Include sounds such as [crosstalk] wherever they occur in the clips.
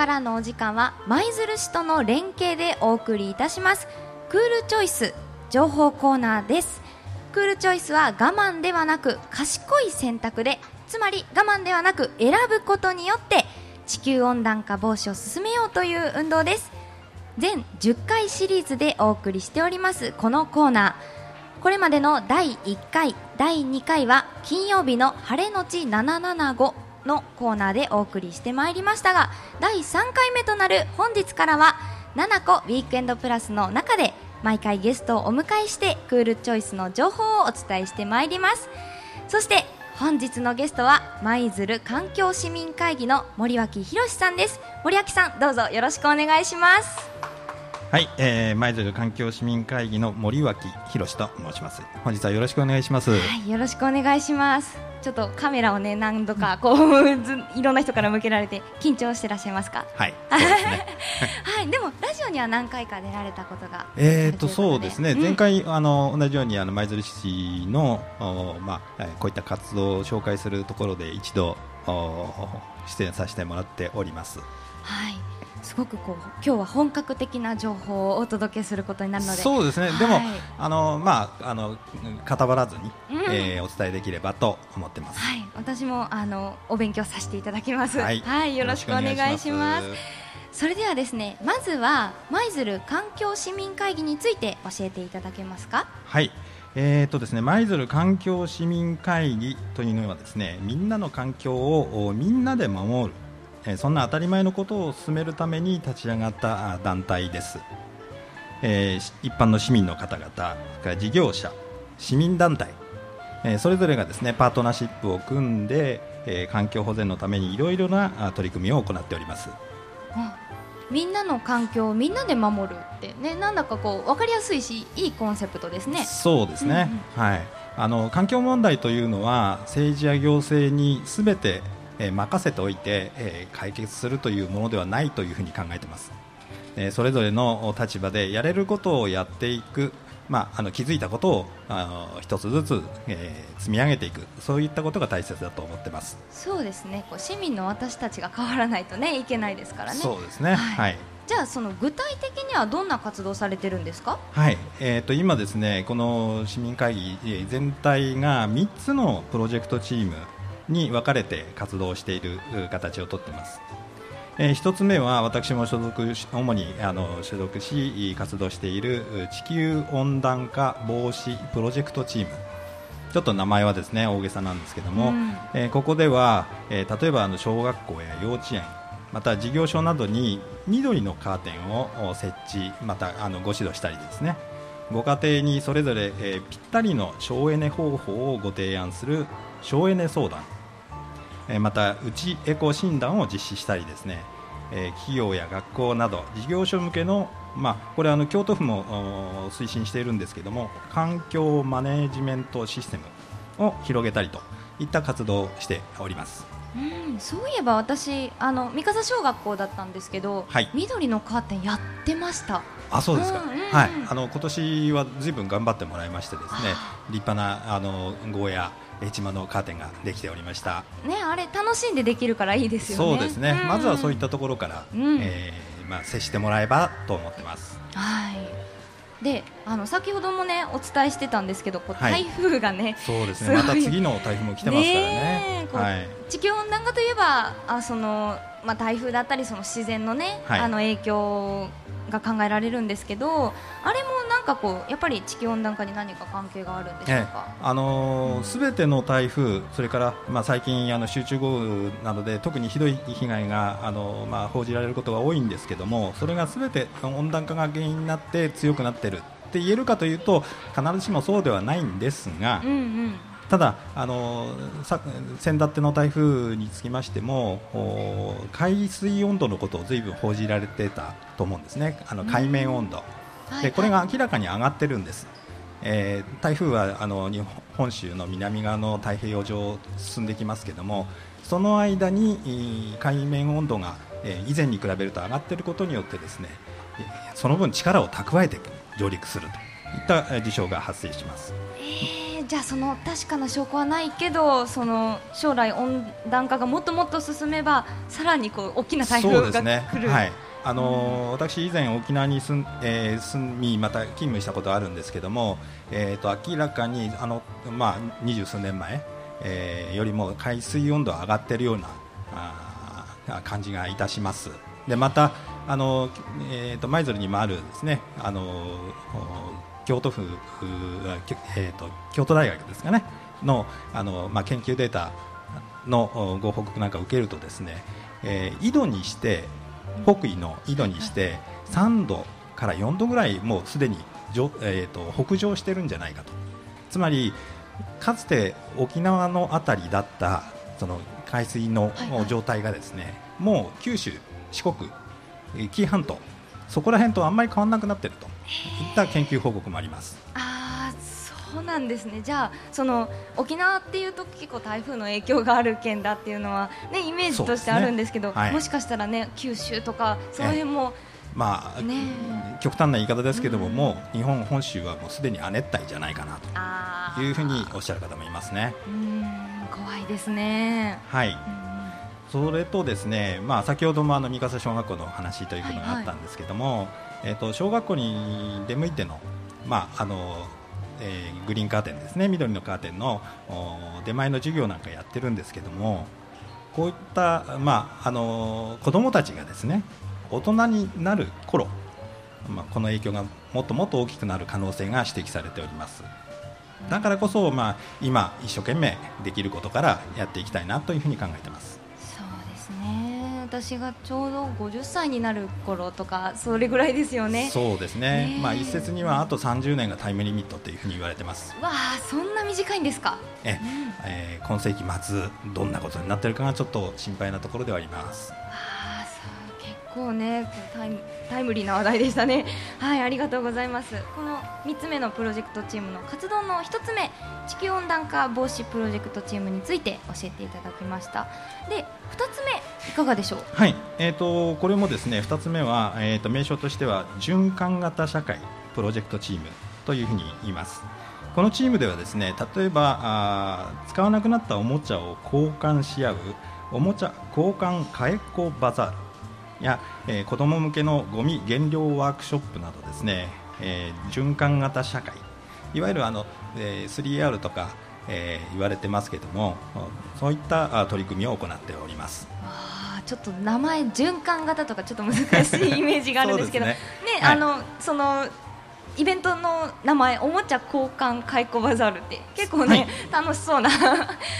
からのお時間は舞鶴市との連携でお送りいたします。クールチョイス情報コーナーです。クールチョイスは我慢ではなく賢い選択でつまり我慢ではなく選ぶことによって地球温暖化防止を進めようという運動です。全10回シリーズでお送りしておりますこのコーナー。これまでの第1回第2回は金曜日の晴れのち775のコーナーでお送りしてまいりましたが第3回目となる本日からは7個ウィークエンドプラスの中で毎回ゲストをお迎えしてクールチョイスの情報をお伝えしてまいります。そして本日のゲストは舞鶴環境市民会議の森脇博さんです。森脇さんどうぞよろしくお願いします。はい、えー、舞鶴環境市民会議の森脇博と申します。本日はよろしくお願いします。はいよろしくお願いしますちょっとカメラをね何度かこういろんな人から向けられて緊張してらっしゃいますか？はいで [laughs] はい。でもラジオには何回か出られたことがえっとそうですね、うん、前回あの同じようにあの舞鶴市のまあこういった活動を紹介するところで一度出演させてもらっております。はいすごくこう今日は本格的な情報をお届けすることになるのでそうですね、はい、でもあのまああの傍らずに、うん、えー、お伝えできればと思ってます。はい、私もあのお勉強させていただきます。はい、はい、よろしくお願いします。それではですね、まずは舞鶴環境市民会議について教えていただけますか？はい。えーとですね、舞鶴環境市民会議というのはですねみんなの環境をみんなで守るえそんな当たり前のことを進めるために立ち上がった団体です、えー、一般の市民の方々から事業者市民団体、えー、それぞれがですねパートナーシップを組んで、えー、環境保全のためにいろいろな取り組みを行っております、みんなの環境をみんなで守るってねなんだかこう分かりやすいしいいコンセプトですね。そうですね、うんうん、はい。あの環境問題というのは政治や行政にすべてえ任せておいて、え解決するというものではないというふうに考えています、えそれぞれの立場でやれることをやっていくまあ、あの気づいたことをあの一つずつ、えー、積み上げていく。そういったことが大切だと思ってます。そうですね。こう市民の私たちが変わらないと、ね、いけないですからね。そうですね、はい、はい、じゃあその具体的にはどんな活動されてるんですか？はい、えーと、今ですねこの市民会議全体が3つのプロジェクトチームに分かれて活動している形をとっています。えー、1つ目は私も所属主にあの所属し活動している地球温暖化防止プロジェクトチーム。ちょっと名前はですね大げさなんですけども、うん、えー、ここでは、えー、例えばあの小学校や幼稚園また事業所などに緑のカーテンを設置またあのご指導したりですね。ご家庭にそれぞれ、えー、ぴったりの省エネ方法をご提案する省エネ相談またうちエコ診断を実施したりですね企業や学校など事業所向けの、まあ、これはあの京都府も推進しているんですけども環境マネジメントシステムを広げたりといった活動をしております。うん、そういえば私あの三笠小学校だったんですけど、はい、緑のカーテンやってました。あそうですか、うんうん、はい。あの今年はずいぶん頑張ってもらいましてですね立派なあのゴーヤ市場のカーテンができておりました。ねあれ楽しんでできるからいいですよね。そうですね、うん、まずはそういったところから、うん、えー、まあ接してもらえばと思ってます。はい。であの先ほどもねお伝えしてたんですけどこう台風がね、はい、そうですね。また次の台風も来てますからね。はい、地球温暖化といえばあそのまあ台風だったりその自然のね、はい、あの影響が考えられるんですけどあれもかこうやっぱり地球温暖化に何か関係があるんでしょうか、ええ、あのす、べ、ての台風それから、まあ、最近あの集中豪雨などで特にひどい被害があの、まあ、報じられることが多いんですけどもそれがすべて温暖化が原因になって強くなっているって言えるかというと必ずしもそうではないんですが、うんうん。ただあの先だっての台風につきましても海水温度のことをずいぶん報じられてたと思うんですね。あの海面温度、でこれが明らかに上がってるんです、えー、台風はあの日本州の南側の太平洋上を進んできますけどもその間に海面温度が、え以前に比べると上がっていることによってですねその分力を蓄えて上陸するといった事象が発生します。えーじゃあその確かな証拠はないけどその将来温暖化がもっともっと進めばさらにこう大きな台風が来る、ね、はいあのー、私、以前沖縄に住,、えー、住みまた勤務したことあるんですけども、えーと、明らかにあの、まあ、二十数年前、えー、よりも海水温度が上がっているようなあ感じがいたします。でまたあの、えーと、舞鶴にもあるですねあの京都府、えーと、京都大学ですかねのあの、まあ、研究データのご報告なんかを受けるとですね、えー、井戸にして北緯の緯度にして3度から4度ぐらいもうすでに、えーと、北上してるんじゃないかとつまりかつて沖縄の辺りだったその海水の状態がですね、はいはい、もう九州、四国、紀伊半島そこら辺とあんまり変わらなくなっているといった研究報告もあります。あそうなんですねじゃあその沖縄っていうと結構台風の影響がある県だっていうのは、ね、イメージとしてあるんですけど、ねはい、もしかしたら、ね、九州とかその辺も。まあ、ね、極端な言い方ですけども、うん、もう日本本州はもうすでに亜熱帯じゃないかなというふうにおっしゃる方もいますね。怖いですね。はい。それとですね、まあ先ほどもあの三笠小学校の話ということがあったんですけども、はいはい、えっ、と小学校に出向いてのまああのえー、グリーンカーテンですね。緑のカーテンの出前の授業なんかやってるんですけどもこういった、まあ、あの子どもたちがですね大人になる頃、まあ、この影響がもっともっと大きくなる可能性が指摘されております。だからこそ、まあ、今一生懸命できることからやっていきたいなというふうに考えてます。私がちょうど50歳になる頃とかそれぐらいですよね。そうですね、まあ、一説にはあと30年がタイムリミットというふうに言われてます。わあそんな短いんですか？え、うん、えー、今世紀末どんなことになっているかがちょっと心配なところではあります。構ねタイムタイムリーな話題でしたね。はいありがとうございます。この3つ目のプロジェクトチームの活動の1つ目地球温暖化防止プロジェクトチームについて教えていただきました。で2つ目いかがでしょう？はい。えーと、これもですね2つ目は、えーと、名称としては循環型社会プロジェクトチームというふうに言います。このチームではですね例えばあ使わなくなったおもちゃを交換し合うおもちゃ交換替えっこバザールや、えー、子ども向けのゴミ減量ワークショップなどですね、えー、循環型社会。いわゆるあの、えー、3R とか、えー、言われてますけどもそういった取り組みを行っております。ちょっと名前循環型とかちょっと難しいイメージがあるんですけど。ね、ねはい、あのそのイベントの名前おもちゃ交換カイコバザールって結構ね、はい、楽しそうな。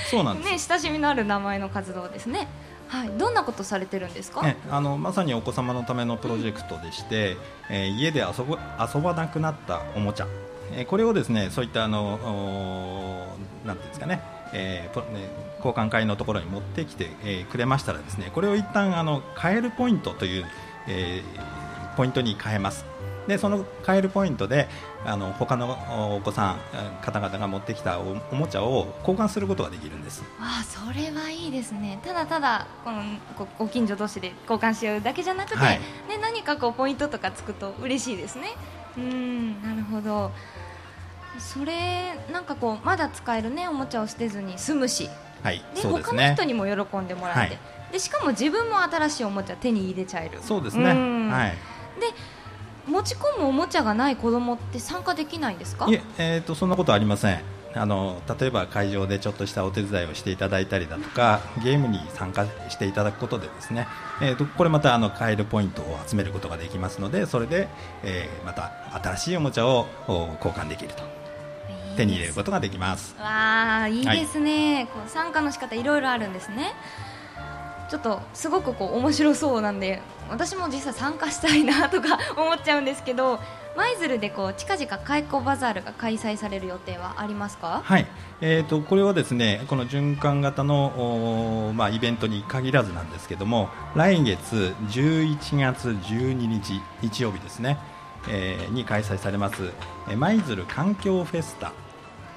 そうなんね親しみのある名前の活動ですね。はい、どんなことされてるんですか、ね、あのまさにお子様のためのプロジェクトでして、うん、えー、家で遊ぶ遊ばなくなったおもちゃ、えー、これをですねそういったあのなんていうんですかね、えーね、交換会のところに持ってきて、えー、くれましたらですねこれを一旦あの変えるポイントという、えー、ポイントに変えます。でその変えるポイントであの他のお子さん方々が持ってきたおもちゃを交換することができるんです。あそれはいいですね。ただただこのご近所同士で交換し合うだけじゃなくて、はい、ね、何かこうポイントとかつくと嬉しいですね。うんなるほどそれなんかこうまだ使えるねおもちゃを捨てずに済むし、はいで、ね、他の人にも喜んでもらって、はい、でしかも自分も新しいおもちゃ手に入れちゃえる。そうですね。はい。で持ち込むおもちゃがない子供って参加できないんですか？いええーと、そんなことありません。あの例えば会場でちょっとしたお手伝いをしていただいたりだとかゲームに参加していただくことでですね、えーと、これまたあの買えるポイントを集めることができますのでそれで、えー、また新しいおもちゃを交換できると手に入れることができます。わあいいですね、はい、こう参加の仕方いろいろあるんですね。ちょっとすごくこう面白そうなんで私も実際参加したいなとか [laughs] 思っちゃうんですけど舞鶴でこう近々開港バザールが開催される予定はありますか？はい、えーと、これはですねこの循環型の、まあ、イベントに限らずなんですけども来月11月12日日曜日ですね、えー、に開催されます舞鶴環境フェスタ。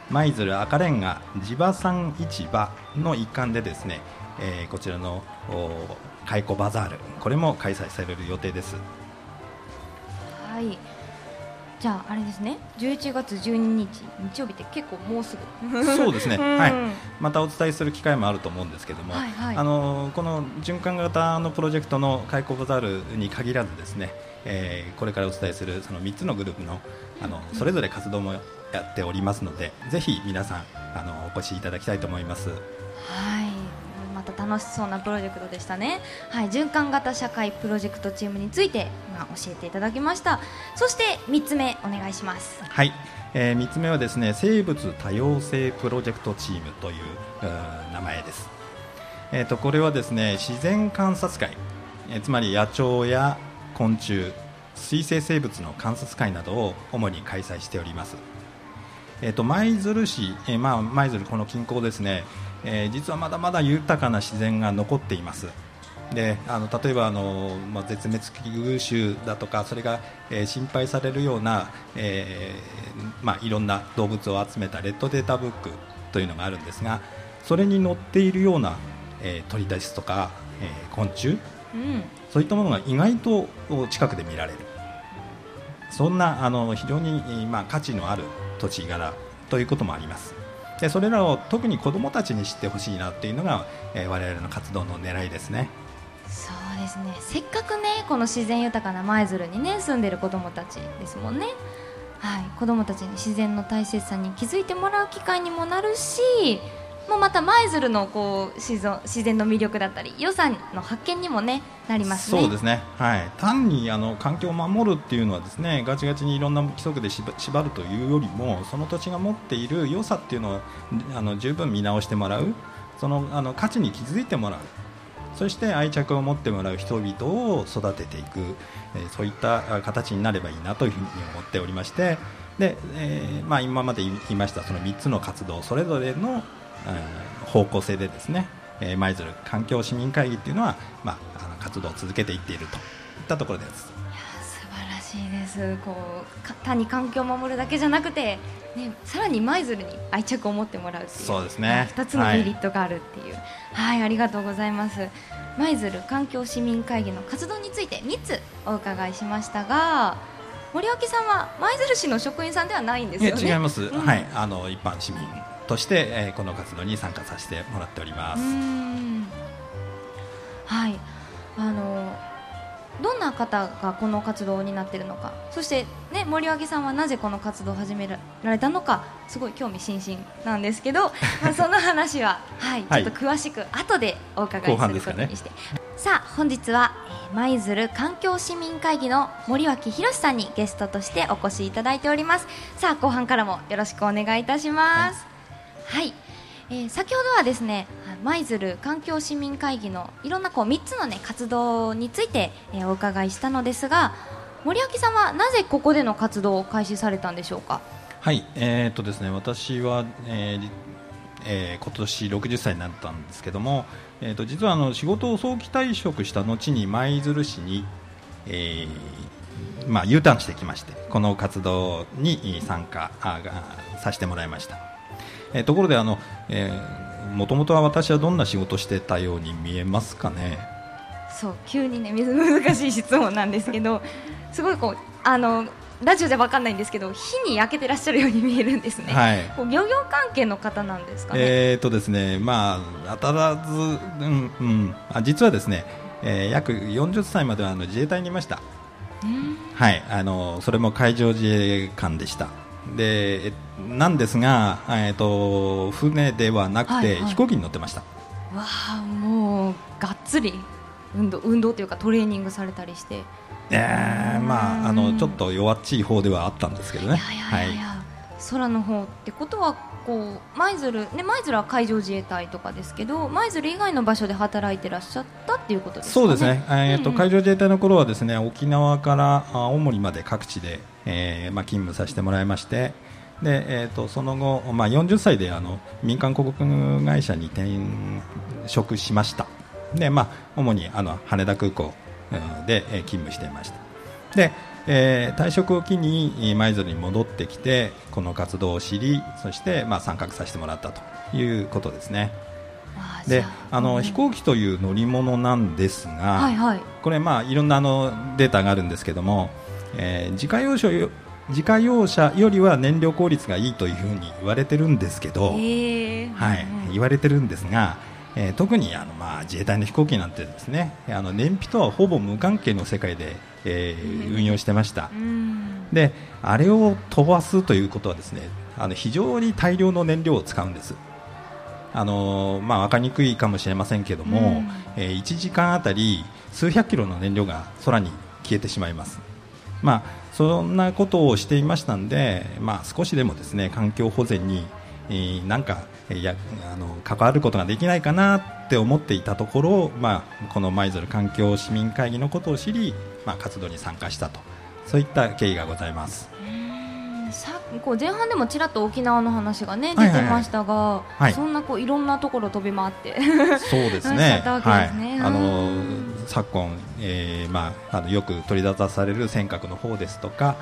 舞鶴赤レンガ地場産市場の一環でですねえー、こちらの開コバザール。これも開催される予定です。はい。じゃああれですね。11月12日日曜日って結構もうすぐ。そうですね、[laughs] うん。はい、またお伝えする機会もあると思うんですけども、はいはい。あのこの循環型のプロジェクトの開口バザールに限らずですね、えーこれからお伝えするその3つのグループのあのそれぞれ活動もやっておりますのでぜひ皆さんあのお越しいただきたいと思います。はい楽しそうなプロジェクトでしたね、はい、循環型社会プロジェクトチームについて今教えていただきました。そして3つ目お願いします。はい、えー、3つ目はですね生物多様性プロジェクトチームという名前です、えー、とこれはですね自然観察会、えーつまり野鳥や昆虫水生生物の観察会などを主に開催しております。えー、と舞鶴市、えーまあ、舞鶴この近郊ですね、えー実はまだまだ豊かな自然が残っています。であの例えばあの、まあ、絶滅危惧種だとかそれが、えー心配されるような、えーまあ、いろんな動物を集めたレッドデータブックというのがあるんですがそれに載っているような、えー鳥ですとか、えー昆虫うん。そういったものが意外と近くで見られる。そんなあの非常に、えーまあ、価値のある土地柄ということもありますでそれらを特に子どもたちに知ってほしいなっていうのが、えー我々の活動の狙いですね。そうですね。せっかくねこの自然豊かな舞鶴にね住んでる子どもたちですもんね。はい。子どもたちに自然の大切さに気づいてもらう機会にもなるしもまた舞鶴のこう自然自然の魅力だったり予算の発見にもねなりますね。そうですね、はい、単にあの環境を守るっていうのはですねガチガチにいろんな規則で縛るというよりもその土地が持っている良さっていうのをあの十分見直してもらう。そのあの価値に気づいてもらう。そして愛着を持ってもらう人々を育てていく、えーそういった形になればいいなというふうに思っておりまして。で、えーまあ、今まで言いましたその3つの活動それぞれの、方向性でですねえー舞鶴環境市民会議っていうのは、まあ、あの活動を続けていっているといったところです。素晴らしいです。こうか単に環境を守るだけじゃなくて、ね、さらに舞鶴に愛着を持ってもらうっていうそうですね。2つのメリットがあるっていう。はい、ありがとうございます。舞鶴環境市民会議の活動について3つお伺いしましたが森脇さんは舞鶴市の職員さんではないんですいよね。や違います、うん。はい、あの一般市民として、えーこの活動に参加させてもらっておりまうす。はい。あのどんな方がこの活動になっているのか。そして、ね、森脇さんはなぜこの活動を始められたのかすごい興味津々なんですけど、[laughs] まあ、その話は、はい、はい。ちょっと詳しく後でお伺い後することにして、さあ本日はえー舞鶴環境市民会議の森脇宏さんにゲストとしてお越しいただいております。さあ後半からもよろしくお願いいたします。はい、はい。えー先ほどはですね舞鶴環境市民会議のいろんなこう3つのね活動について、えーお伺いしたのですが森脇さんはなぜここでの活動を開始されたんでしょうか？はい、えーっとですね、私は、えーえー今年60歳になったんですけども、えーと実はあの仕事を早期退職した後に舞鶴市に、えーまあ、U ターンしてきましてこの活動に参加あさせてもらいました、えーところであの、えもともとは私はどんな仕事してたように見えますかね？そう急にね難しい質問なんですけど [laughs] すごいこうあのラジオじゃ分かんないんですけど火に焼けてらっしゃるように見えるんですね、はい。こう漁業関係の方なんですかね、えーとですね、まあ、当たらず、うんうん、あ実はですね、えー約40歳まではあの自衛隊にいました、うんはい、あのそれも海上自衛官でした。でえなんですが、えー、と船ではなくて、はいはい。飛行機に乗ってました、わあもうがっつり運動運動というかトレーニングされたりして。えーまあ、あのちょっと弱っちい方ではあったんですけどね。いやいやいやいや、空の方ってことはこう舞鶴ね舞鶴は海上自衛隊とかですけど舞鶴以外の場所で働いてらっしゃったっていうことですかね？そうですね、えーとうんうん。海上自衛隊の頃はですね沖縄からあ青森まで各地で、えーまあ、勤務させてもらいましてで、えー、とその後、まあ、40歳であの民間広告会社に転職しました。で、まあ、主にあの羽田空港うんで、えー勤務していました。で、えー退職を機にえー舞鶴に戻ってきてこの活動を知りそして、まあ、参画させてもらったということですね。であの、うん。飛行機という乗り物なんですが、はいはい。これ、まあ、いろんなあのデータがあるんですけども、えー自家用車よ自家用車よりは燃料効率がいいというふうに言われてるんですけど、えー。はい、言われてるんですが、えー特にあの、まあ、自衛隊の飛行機なんてですねあの燃費とはほぼ無関係の世界で、えー運用してました、うん。であれを飛ばすということはですねあの非常に大量の燃料を使うんです。あのまあ、分かりにくいかもしれませんけども、うん。えー1時間あたり数百キロの燃料が空に消えてしまいます、まあ、そんなことをしていましたので、まあ、少しでもですね環境保全に、えーなんかえーやあの関わることができないかなって思っていたところ、まあ、この舞鶴環境市民会議のことを知り、まあ、活動に参加したと。そういった経緯がございます。さこう前半でもちらっと沖縄の話がね出てましたが、はい。そんなこういろんなところ飛び回って。そうですね。[laughs] ったわけはいですね。あのうん。昨今、えーまああのよく取り沙汰される尖閣の方ですとか、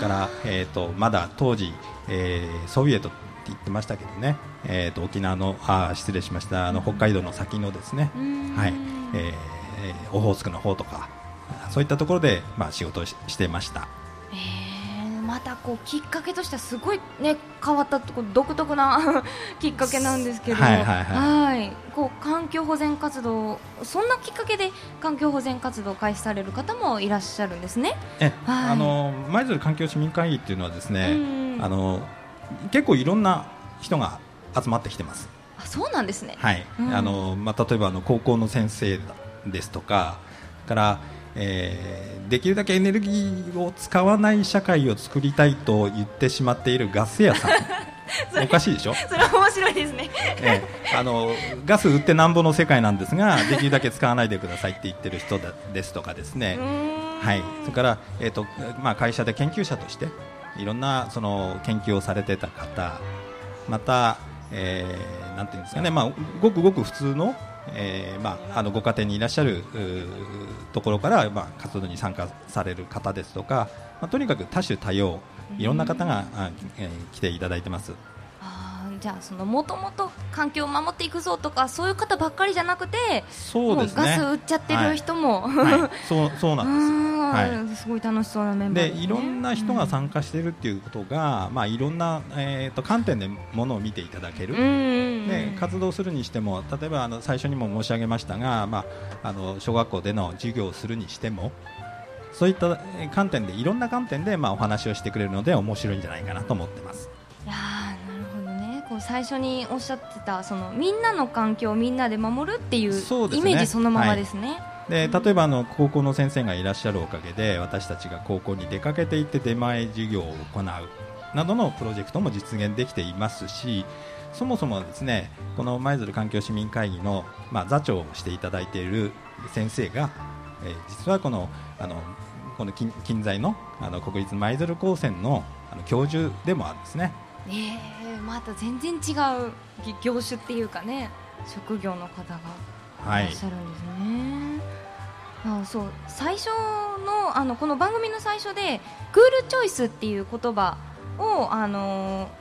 からえっ、とまだ当時、えーソビエトって言ってましたけどね、えっ、と沖縄のあー失礼しました。あの北海道の先のですね、うん。はい、えーえーオホーツクの方とかそういったところでまあ仕事をししてました。えーまたこうきっかけとしてはすごいね変わったとこ独特な [laughs] きっかけなんですけど、はいこう環境保全活動そんなきっかけで環境保全活動を開始される方もいらっしゃるんですね。え、はいあの舞鶴環境市民会議っていうのはですね、うんあの結構いろんな人が集まってきてます。あそうなんですね。はいうんあのまあ、例えばあの高校の先生ですとかから、えーできるだけエネルギーを使わない社会を作りたいと言ってしまっているガス屋さん。[laughs] おかしいでしょ、それは面白いですね。ええ。あのガス売ってなんぼの世界なんですができるだけ使わないでくださいって言ってる人だですとかですね、はい、それから、えーとまあ、会社で研究者としていろんなその研究をされてた方また、えーなんていうんですかね、まあ、ごくごく普通の,、えーまあ、あのご家庭にいらっしゃるところから、まあ、活動に参加される方ですとか、まあ、とにかく多種多様いろんな方が、あえー来ていただいてます。じゃあそのもともと環境を守っていくぞとかそういう方ばっかりじゃなくてそうですね。ガス売っちゃってる人も、はい、そう [laughs] そうなんです。うんすごい楽しそうなメンバーね。でいろんな人が参加しているっていうことが、まあ、いろんな、えー、と観点でものを見ていただける、うんうんうん。で活動するにしても例えばあの最初にも申し上げましたが、まあ、あの小学校での授業をするにしてもそういったえー観点でいろんな観点で、まあ、お話をしてくれるので面白いんじゃないかなと思ってます。いや最初におっしゃってたそのみんなの環境をみんなで守るっていうねイメージそのままですね。で例えばあの高校の先生がいらっしゃるおかげで私たちが高校に出かけていって出前授業を行うなどのプロジェクトも実現できていますしそもそもですねこの舞鶴環境市民会議の、まあ、座長をしていただいている先生が、えー実はこのあのこの近近在のあの国立舞鶴高専のあの教授でもあるんですね。えー、また全然違うぎ業種っていうかね職業の方がはい。いらっしゃるんですね。あそう。最初のあのこの番組の最初でクールチョイスっていう言葉をあのー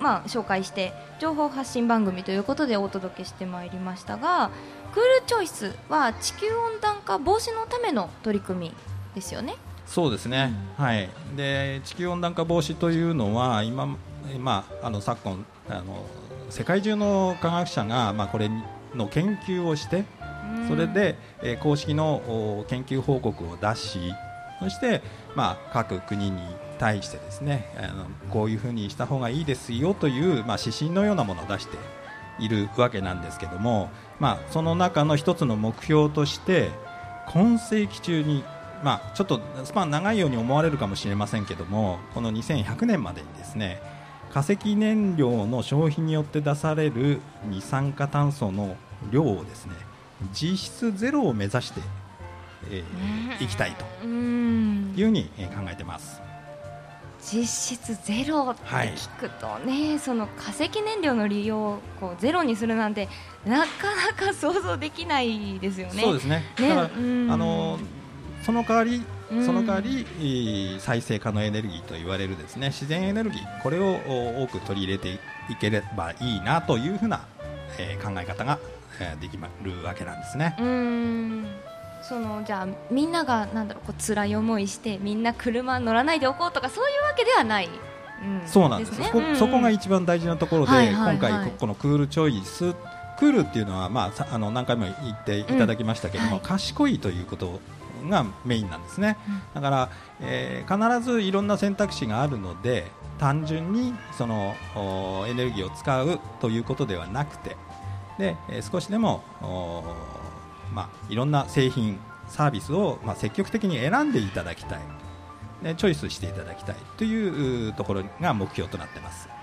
まあ紹介して情報発信番組ということでお届けしてまいりましたがクールチョイスは地球温暖化防止のための取り組みですよね。そうですね、はい、で地球温暖化防止というのは今、まあ、あの昨今あの世界中の科学者が、まあ、これの研究をしてそれで、えー公式のお研究報告を出しそして、まあ、各国に対してですねあのこういうふうにした方がいいですよという、まあ、指針のようなものを出しているわけなんですけども、まあ、その中の一つの目標として今世紀中に、まあ、ちょっとスパン長いように思われるかもしれませんけどもこの2100年までにですね化石燃料の消費によって出される二酸化炭素の量をですね実質ゼロを目指して、えーいきたいとうんいうふうにえー考えてます。実質ゼロって聞くとね、その化石燃料の利用をこうゼロにするなんてなかなか想像できないですよね。そうですね。ねだから、うんあのその代わりうんその代わり、えー再生可能エネルギーと言われるですね自然エネルギーこれをお多く取り入れていければいいなというふうな、えー考え方が、えーできまるわけなんですね。うん。そのじゃあみんながなんだろうこう辛い思いしてみんな車乗らないでおこうとかそういうわけではない、うん。そうなんです。ね。そこうん。うんそこが一番大事なところで、はいはいはい。今回ここのクールチョイスクールっていうのは、まあ、さあの何回も言っていただきましたけれども、うん。はい。賢いということがメインなんですね、だから、えー必ずいろんな選択肢があるので単純にそのおエネルギーを使うということではなくてで、えー少しでもおまあ、いろんな製品サービスを、まあ、積極的に選んでいただきたい。でチョイスしていただきたいといううところが目標となってます。はい、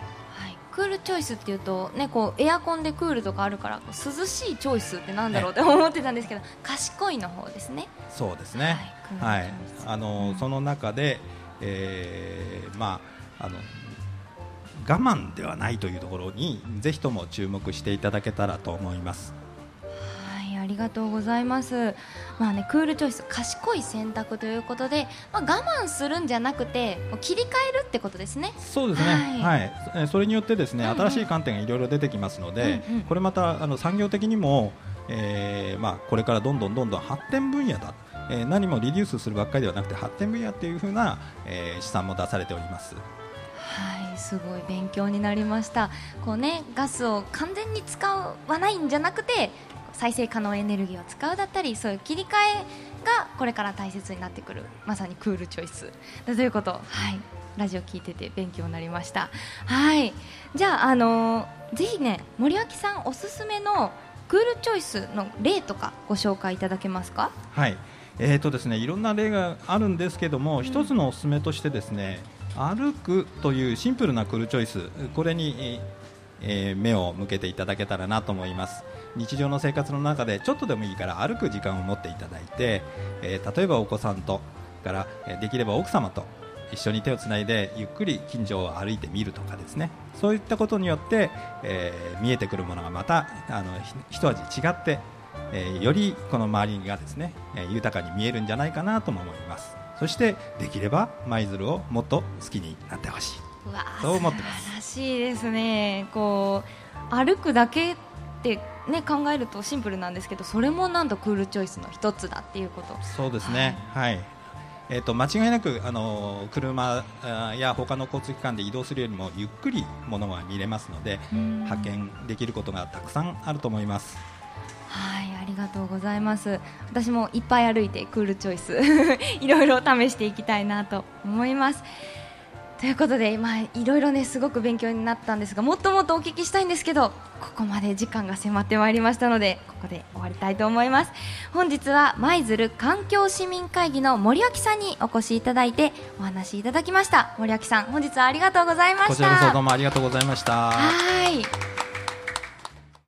クールチョイスっていうと、ね、こうエアコンでクールとかあるから涼しいチョイスってなんだろうって思ってたんですけど賢いの方ですね。そうですね。ははい。い、クールチョイスあのうん。その中で、えーまああの我慢ではないというところにぜひとも注目していただけたらと思います。はい、ありがとうございます。まあね、クールチョイス、賢い選択ということで、まあ、我慢するんじゃなくて、切り替えるってことですね。そうですね、ははいえーそれによってですね、うんうん新しい観点がいろいろ出てきますので、うんうんこれまたあの産業的にも、えーまあ、これからどんどんどんどん発展分野だ、えー何もリデュースするばっかりではなくて発展分野っていう風な、えー試算も出されております。はい、すごい勉強になりました。こうね、ガスを完全に使わないんじゃなくて、再生可能エネルギーを使うだったり、そういう切り替えがこれから大切になってくる、まさにクールチョイス。だということ、はい、ラジオ聞いてて勉強になりました。はい、じゃあ、あのーぜひね、森脇さんおすすめのクールチョイスの例とかご紹介いただけますか？はい。えーとですね、いろんな例があるんですけども、一つのおすすめとしてですね歩くというシンプルなクールチョイスこれに、えー目を向けていただけたらなと思います日常の生活の中でちょっとでもいいから歩く時間を持っていただいて、えー例えばお子さんとからえーできれば奥様と一緒に手をつないでゆっくり近所を歩いてみるとかですね。そういったことによって、えー見えてくるものがまたあのひ一味違ってえーよりこの周りがですね、えー豊かに見えるんじゃないかなとも思います。そしてできれば舞鶴をもっと好きになってほしい。うわーそう思ってます。素晴らしいですね。こう歩くだけってね考えるとシンプルなんですけどそれもなんとクールチョイスの一つだっていうこと。そうですね。はい、えー、と間違いなく、あのー車や他の交通機関で移動するよりもゆっくりものが見れますのでうん。発見できることがたくさんあると思います。はいありがとうございます。私もいっぱい歩いてクールチョイス [laughs] いろいろ試していきたいなと思いますということで、まあ、いろいろねすごく勉強になったんですがもっともっとお聞きしたいんですけどここまで時間が迫ってまいりましたのでここで終わりたいと思います。本日は舞鶴環境市民会議の森脇さんにお越しいただいてお話しいただきました。森脇さん本日はありがとうございました。こちらこそどうもありがとうございました。はい